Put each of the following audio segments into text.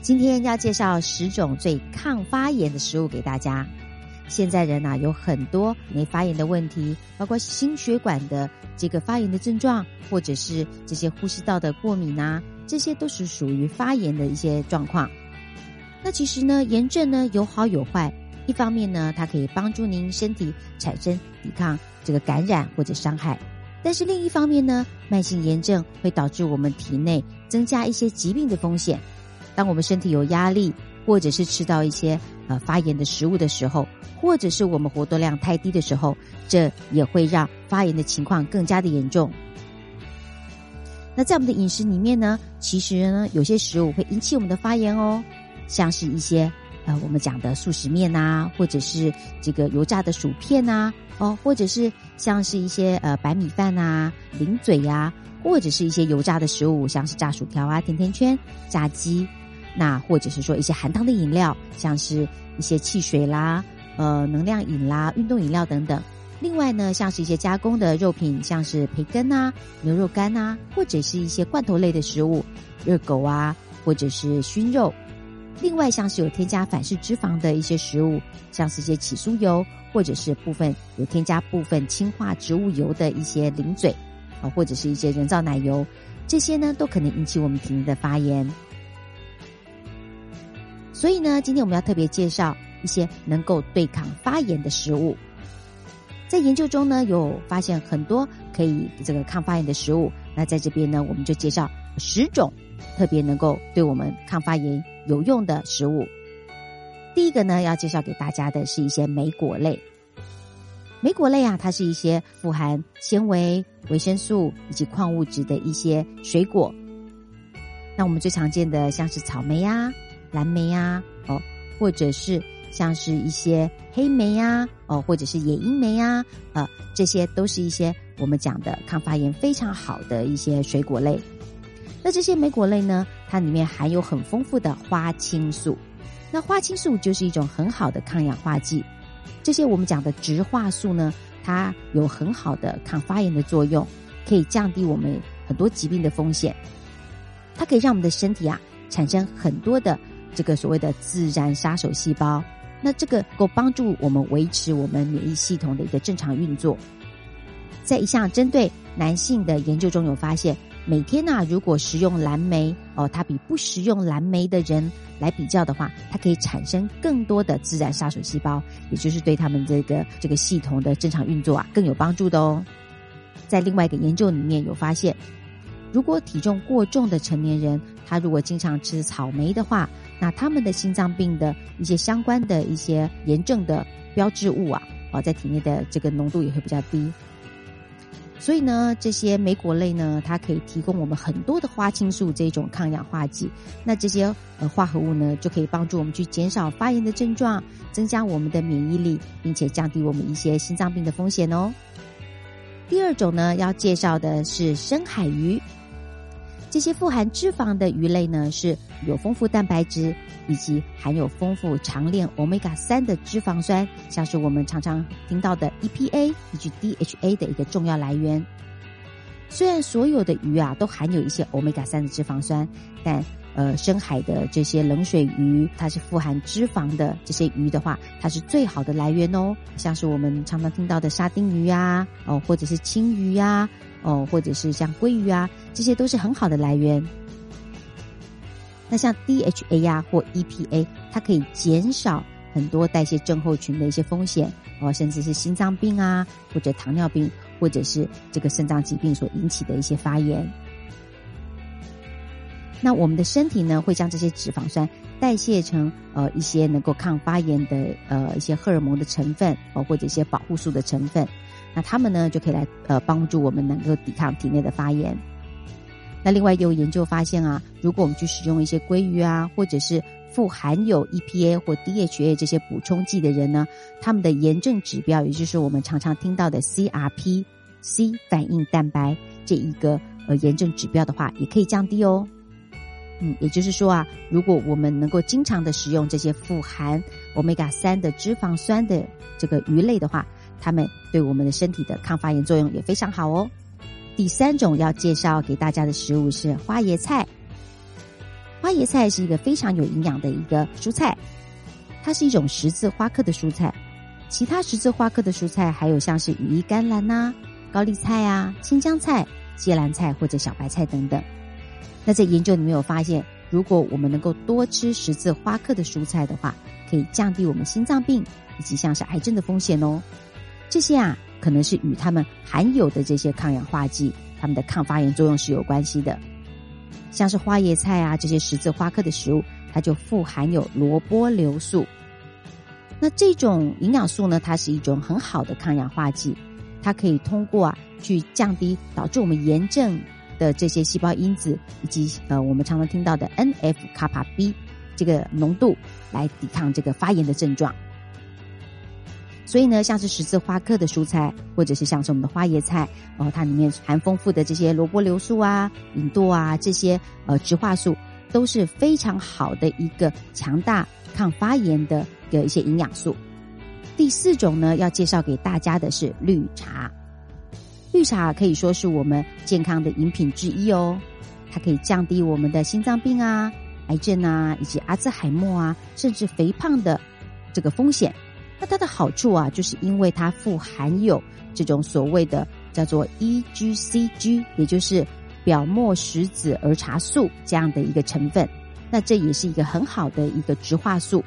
今天要介绍十种最抗发炎的食物给大家。现在人呐有很多没发炎的问题，包括心血管的这个发炎的症状，或者是这些呼吸道的过敏啊，这些都是属于发炎的一些状况。那其实呢，炎症呢有好有坏。一方面呢，它可以帮助您身体产生抵抗这个感染或者伤害，但是另一方面呢，慢性炎症会导致我们体内增加一些疾病的风险。当我们身体有压力，或者是吃到一些呃发炎的食物的时候，或者是我们活动量太低的时候，这也会让发炎的情况更加的严重。那在我们的饮食里面呢，其实呢，有些食物会引起我们的发炎哦，像是一些。呃，我们讲的素食面呐，或者是这个油炸的薯片呐，哦，或者是像是一些呃白米饭呐、零嘴呀，或者是一些油炸的食物，像是炸薯条啊、甜甜圈、炸鸡，那或者是说一些含糖的饮料，像是一些汽水啦、呃能量饮啦、运动饮料等等。另外呢，像是一些加工的肉品，像是培根呐、牛肉干呐，或者是一些罐头类的食物，热狗啊，或者是熏肉。另外，像是有添加反式脂肪的一些食物，像是一些起酥油，或者是部分有添加部分氢化植物油的一些零嘴，啊，或者是一些人造奶油，这些呢都可能引起我们体内的发炎。所以呢，今天我们要特别介绍一些能够对抗发炎的食物。在研究中呢，有发现很多可以这个抗发炎的食物。那在这边呢，我们就介绍十种特别能够对我们抗发炎。有用的食物，第一个呢，要介绍给大家的是一些莓果类。莓果类啊，它是一些富含纤维、维生素以及矿物质的一些水果。那我们最常见的像是草莓呀、蓝莓呀，哦，或者是像是一些黑莓呀，哦，或者是野樱莓呀，呃，这些都是一些我们讲的抗发炎非常好的一些水果类。那这些莓果类呢？它里面含有很丰富的花青素。那花青素就是一种很好的抗氧化剂。这些我们讲的植化素呢，它有很好的抗发炎的作用，可以降低我们很多疾病的风险。它可以让我们的身体啊产生很多的这个所谓的自然杀手细胞。那这个够帮助我们维持我们免疫系统的一个正常运作。在一项针对男性的研究中有发现。每天呢，如果食用蓝莓哦，它比不食用蓝莓的人来比较的话，它可以产生更多的自然杀手细胞，也就是对他们这个这个系统的正常运作啊更有帮助的哦。在另外一个研究里面有发现，如果体重过重的成年人，他如果经常吃草莓的话，那他们的心脏病的一些相关的一些炎症的标志物啊，哦，在体内的这个浓度也会比较低。所以呢，这些莓果类呢，它可以提供我们很多的花青素这种抗氧化剂。那这些呃化合物呢，就可以帮助我们去减少发炎的症状，增加我们的免疫力，并且降低我们一些心脏病的风险哦。第二种呢，要介绍的是深海鱼。这些富含脂肪的鱼类呢，是有丰富蛋白质以及含有丰富长链欧米伽三的脂肪酸，像是我们常常听到的 EPA 以及 DHA 的一个重要来源。虽然所有的鱼啊都含有一些欧米伽三的脂肪酸，但呃深海的这些冷水鱼，它是富含脂肪的这些鱼的话，它是最好的来源哦。像是我们常常听到的沙丁鱼啊，哦或者是青鱼呀。哦，或者是像鲑鱼啊，这些都是很好的来源。那像 DHA 呀或 EPA，它可以减少很多代谢症候群的一些风险哦，甚至是心脏病啊，或者糖尿病，或者是这个肾脏疾病所引起的一些发炎。那我们的身体呢，会将这些脂肪酸代谢成呃一些能够抗发炎的呃一些荷尔蒙的成分哦，或者一些保护素的成分。那它们呢，就可以来呃帮助我们能够抵抗体内的发炎。那另外也有研究发现啊，如果我们去使用一些鲑鱼啊，或者是富含有 EPA 或 DHA 这些补充剂的人呢，他们的炎症指标，也就是我们常常听到的 CRP C 反应蛋白这一个呃炎症指标的话，也可以降低哦。嗯，也就是说啊，如果我们能够经常的使用这些富含 Omega 三的脂肪酸的这个鱼类的话，它们对我们的身体的抗发炎作用也非常好哦。第三种要介绍给大家的食物是花椰菜。花椰菜是一个非常有营养的一个蔬菜，它是一种十字花科的蔬菜。其他十字花科的蔬菜还有像是羽衣甘蓝呐、高丽菜啊、青江菜、芥蓝菜或者小白菜等等。那在研究里面有发现，如果我们能够多吃十字花科的蔬菜的话，可以降低我们心脏病以及像是癌症的风险哦。这些啊，可能是与它们含有的这些抗氧化剂、它们的抗发炎作用是有关系的。像是花椰菜啊这些十字花科的食物，它就富含有萝卜硫素。那这种营养素呢，它是一种很好的抗氧化剂，它可以通过啊去降低导致我们炎症的这些细胞因子，以及呃我们常常听到的 N F 卡帕 B 这个浓度，来抵抗这个发炎的症状。所以呢，像是十字花科的蔬菜，或者是像是我们的花椰菜，哦，它里面含丰富的这些萝卜硫素啊、吲哚啊这些呃植化素，都是非常好的一个强大抗发炎的的一些营养素。第四种呢，要介绍给大家的是绿茶。绿茶可以说是我们健康的饮品之一哦，它可以降低我们的心脏病啊、癌症啊，以及阿兹海默啊，甚至肥胖的这个风险。那它的好处啊，就是因为它富含有这种所谓的叫做 EGCG，也就是表末石子儿茶素这样的一个成分。那这也是一个很好的一个植化素。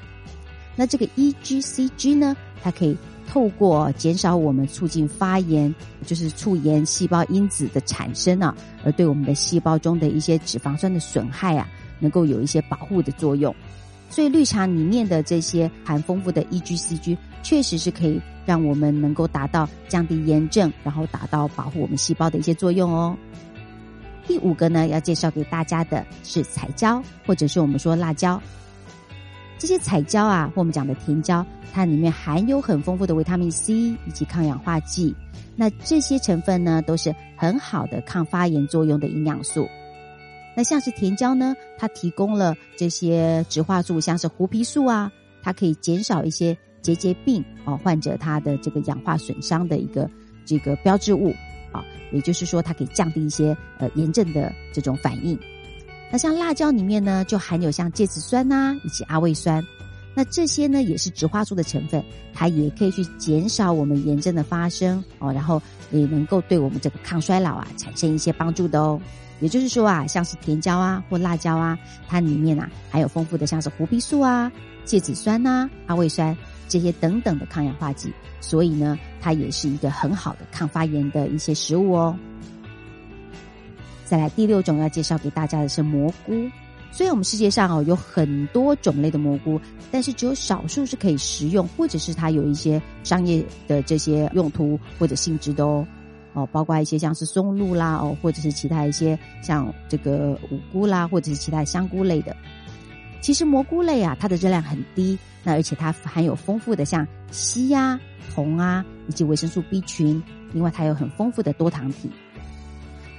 那这个 EGCG 呢，它可以透过减少我们促进发炎，就是促炎细胞因子的产生啊，而对我们的细胞中的一些脂肪酸的损害啊，能够有一些保护的作用。所以绿茶里面的这些含丰富的 EGCG，确实是可以让我们能够达到降低炎症，然后达到保护我们细胞的一些作用哦。第五个呢，要介绍给大家的是彩椒，或者是我们说辣椒。这些彩椒啊，或我们讲的甜椒，它里面含有很丰富的维他命 C 以及抗氧化剂。那这些成分呢，都是很好的抗发炎作用的营养素。那像是甜椒呢，它提供了这些植化素，像是胡皮素啊，它可以减少一些结节病哦患者他的这个氧化损伤的一个这个标志物啊，也就是说它可以降低一些呃炎症的这种反应。那像辣椒里面呢，就含有像芥子酸呐以及阿魏酸，那这些呢也是植化素的成分，它也可以去减少我们炎症的发生哦，然后也能够对我们这个抗衰老啊产生一些帮助的哦。也就是说啊，像是甜椒啊或辣椒啊，它里面啊含有丰富的像是胡皮素啊、芥子酸呐、阿魏酸这些等等的抗氧化剂，所以呢，它也是一个很好的抗发炎的一些食物哦。再来第六种要介绍给大家的是蘑菇。虽然我们世界上哦有很多种类的蘑菇，但是只有少数是可以食用，或者是它有一些商业的这些用途或者性质的哦。哦，包括一些像是松露啦，哦，或者是其他一些像这个五菇啦，或者是其他香菇类的。其实蘑菇类啊，它的热量很低，那而且它含有丰富的像硒啊、铜啊以及维生素 B 群，另外它有很丰富的多糖体。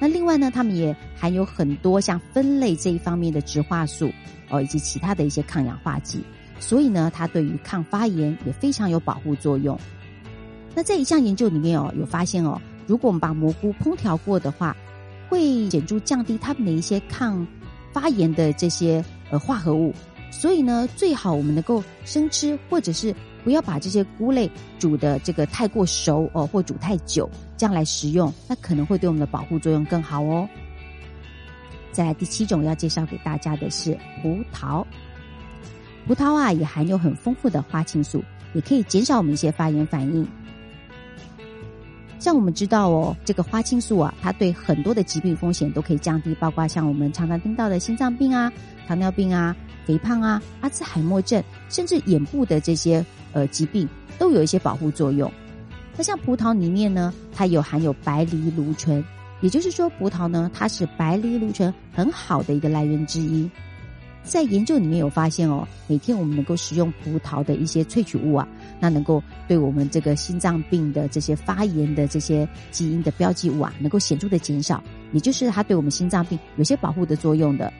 那另外呢，它们也含有很多像酚类这一方面的植化素哦，以及其他的一些抗氧化剂，所以呢，它对于抗发炎也非常有保护作用。那在一项研究里面哦，有发现哦。如果我们把蘑菇烹调过的话，会显著降低它们的一些抗发炎的这些呃化合物。所以呢，最好我们能够生吃，或者是不要把这些菇类煮的这个太过熟哦，或煮太久，这样来食用，那可能会对我们的保护作用更好哦。再来第七种要介绍给大家的是葡萄，葡萄啊也含有很丰富的花青素，也可以减少我们一些发炎反应。像我们知道哦，这个花青素啊，它对很多的疾病风险都可以降低，包括像我们常常听到的心脏病啊、糖尿病啊、肥胖啊、阿兹海默症，甚至眼部的这些呃疾病，都有一些保护作用。那像葡萄里面呢，它有含有白藜芦醇，也就是说，葡萄呢，它是白藜芦醇很好的一个来源之一。在研究里面有发现哦，每天我们能够食用葡萄的一些萃取物啊，那能够对我们这个心脏病的这些发炎的这些基因的标记物啊，能够显著的减少，也就是它对我们心脏病有些保护的作用的。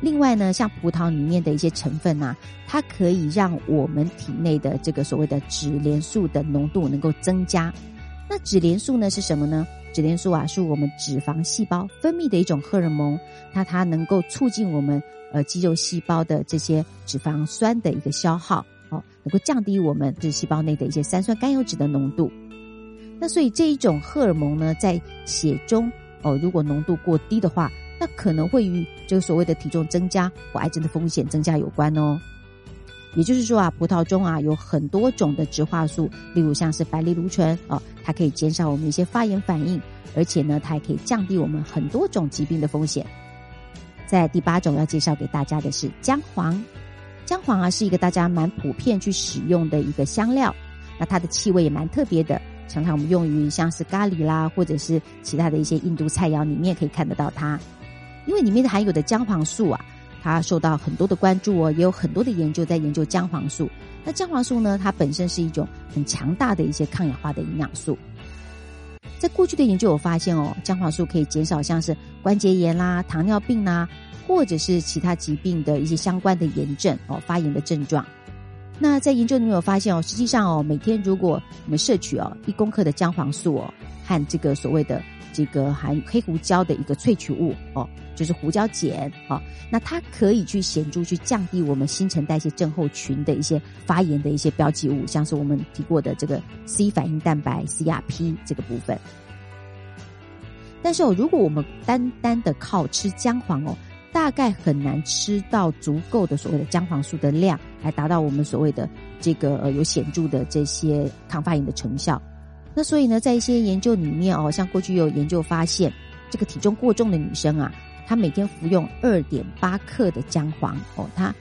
另外呢，像葡萄里面的一些成分呐，它可以让我们体内的这个所谓的脂联素的浓度能够增加。那脂联素呢是什么呢？脂联素啊是我们脂肪细胞分泌的一种荷尔蒙，那它能够促进我们呃肌肉细胞的这些脂肪酸的一个消耗，哦，能够降低我们这细胞内的一些三酸甘油脂的浓度。那所以这一种荷尔蒙呢，在血中哦，如果浓度过低的话，那可能会与这个所谓的体重增加或癌症的风险增加有关哦。也就是说啊，葡萄中啊有很多种的植化素，例如像是白藜芦醇哦，它可以减少我们一些发炎反应，而且呢，它还可以降低我们很多种疾病的风险。在第八种要介绍给大家的是姜黄，姜黄啊是一个大家蛮普遍去使用的一个香料，那它的气味也蛮特别的。常常我们用于像是咖喱啦，或者是其他的一些印度菜肴里面可以看得到它，因为里面含有的姜黄素啊，它受到很多的关注哦，也有很多的研究在研究姜黄素。那姜黄素呢，它本身是一种很强大的一些抗氧化的营养素。在过去的研究我发现哦，姜黄素可以减少像是关节炎啦、糖尿病啦，或者是其他疾病的一些相关的炎症哦，发炎的症状。那在研究里面有发现哦，实际上哦，每天如果我们摄取哦一公克的姜黄素哦，和这个所谓的这个含黑胡椒的一个萃取物哦，就是胡椒碱哦，那它可以去显著去降低我们新陈代谢症候群的一些发炎的一些标记物，像是我们提过的这个 C 反应蛋白 CRP 这个部分。但是哦，如果我们单单的靠吃姜黄哦。大概很难吃到足够的所谓的姜黄素的量，来达到我们所谓的这个呃有显著的这些抗发炎的成效。那所以呢，在一些研究里面哦，像过去有研究发现，这个体重过重的女生啊，她每天服用二点八克的姜黄哦，她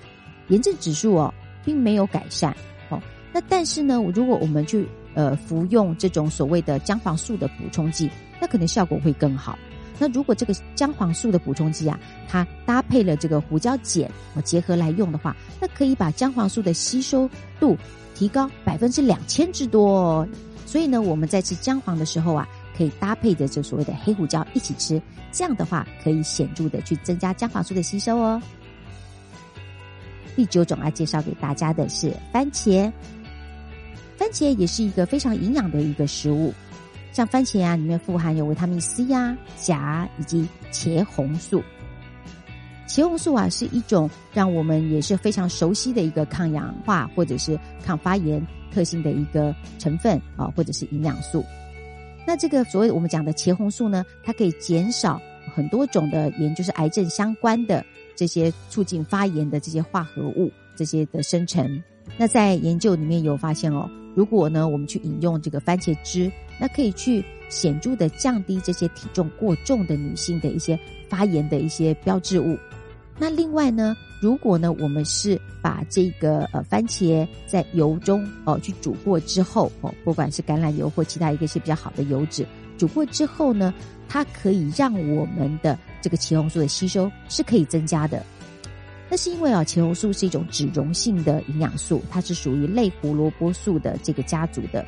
炎症指数哦并没有改善哦。那但是呢，如果我们去呃服用这种所谓的姜黄素的补充剂，那可能效果会更好。那如果这个姜黄素的补充剂啊，它搭配了这个胡椒碱哦结合来用的话，那可以把姜黄素的吸收度提高百分之两千之多。哦。所以呢，我们在吃姜黄的时候啊，可以搭配着这所谓的黑胡椒一起吃，这样的话可以显著的去增加姜黄素的吸收哦。第九种要介绍给大家的是番茄，番茄也是一个非常营养的一个食物。像番茄啊，里面富含有维他命 C 呀、钾以及茄红素。茄红素啊，是一种让我们也是非常熟悉的一个抗氧化或者是抗发炎特性的一个成分啊，或者是营养素。那这个所谓我们讲的茄红素呢，它可以减少很多种的炎，就是癌症相关的这些促进发炎的这些化合物这些的生成。那在研究里面有发现哦，如果呢我们去饮用这个番茄汁。那可以去显著的降低这些体重过重的女性的一些发炎的一些标志物。那另外呢，如果呢我们是把这个呃番茄在油中哦去煮过之后哦，不管是橄榄油或其他一个些比较好的油脂，煮过之后呢，它可以让我们的这个茄红素的吸收是可以增加的。那是因为啊，茄红素是一种脂溶性的营养素，它是属于类胡萝卜素的这个家族的。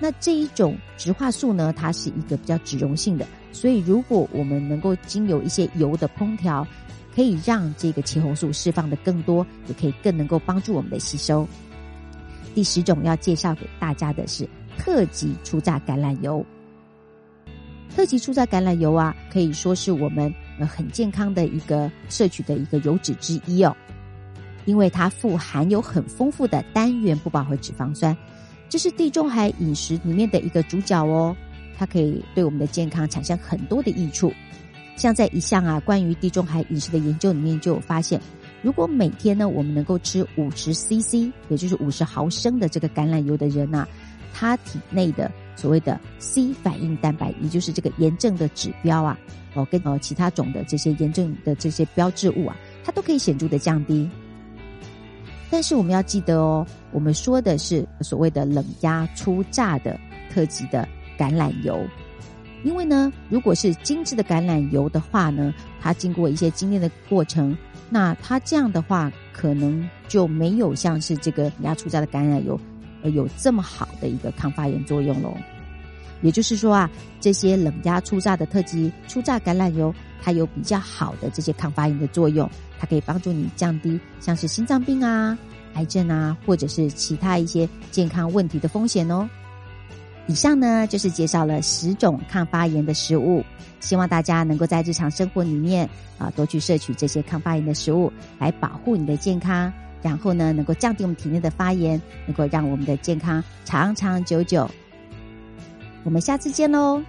那这一种植化素呢，它是一个比较脂溶性的，所以如果我们能够经由一些油的烹调，可以让这个茄红素释放的更多，也可以更能够帮助我们的吸收。第十种要介绍给大家的是特级初榨橄榄油。特级初榨橄榄油啊，可以说是我们很健康的一个摄取的一个油脂之一哦，因为它富含有很丰富的单元不饱和脂肪酸。这是地中海饮食里面的一个主角哦，它可以对我们的健康产生很多的益处。像在一项啊关于地中海饮食的研究里面就有发现，如果每天呢我们能够吃五十 CC，也就是五十毫升的这个橄榄油的人呐，他体内的所谓的 C 反应蛋白，也就是这个炎症的指标啊，哦跟呃其他种的这些炎症的这些标志物啊，它都可以显著的降低。但是我们要记得哦，我们说的是所谓的冷压初榨的特级的橄榄油，因为呢，如果是精致的橄榄油的话呢，它经过一些精炼的过程，那它这样的话可能就没有像是这个压初榨的橄榄油，呃，有这么好的一个抗发炎作用喽。也就是说啊，这些冷压初榨的特级初榨橄榄油，它有比较好的这些抗发炎的作用。它可以帮助你降低像是心脏病啊、癌症啊，或者是其他一些健康问题的风险哦。以上呢就是介绍了十种抗发炎的食物，希望大家能够在日常生活里面啊多去摄取这些抗发炎的食物，来保护你的健康，然后呢能够降低我们体内的发炎，能够让我们的健康长长久久。我们下次见喽。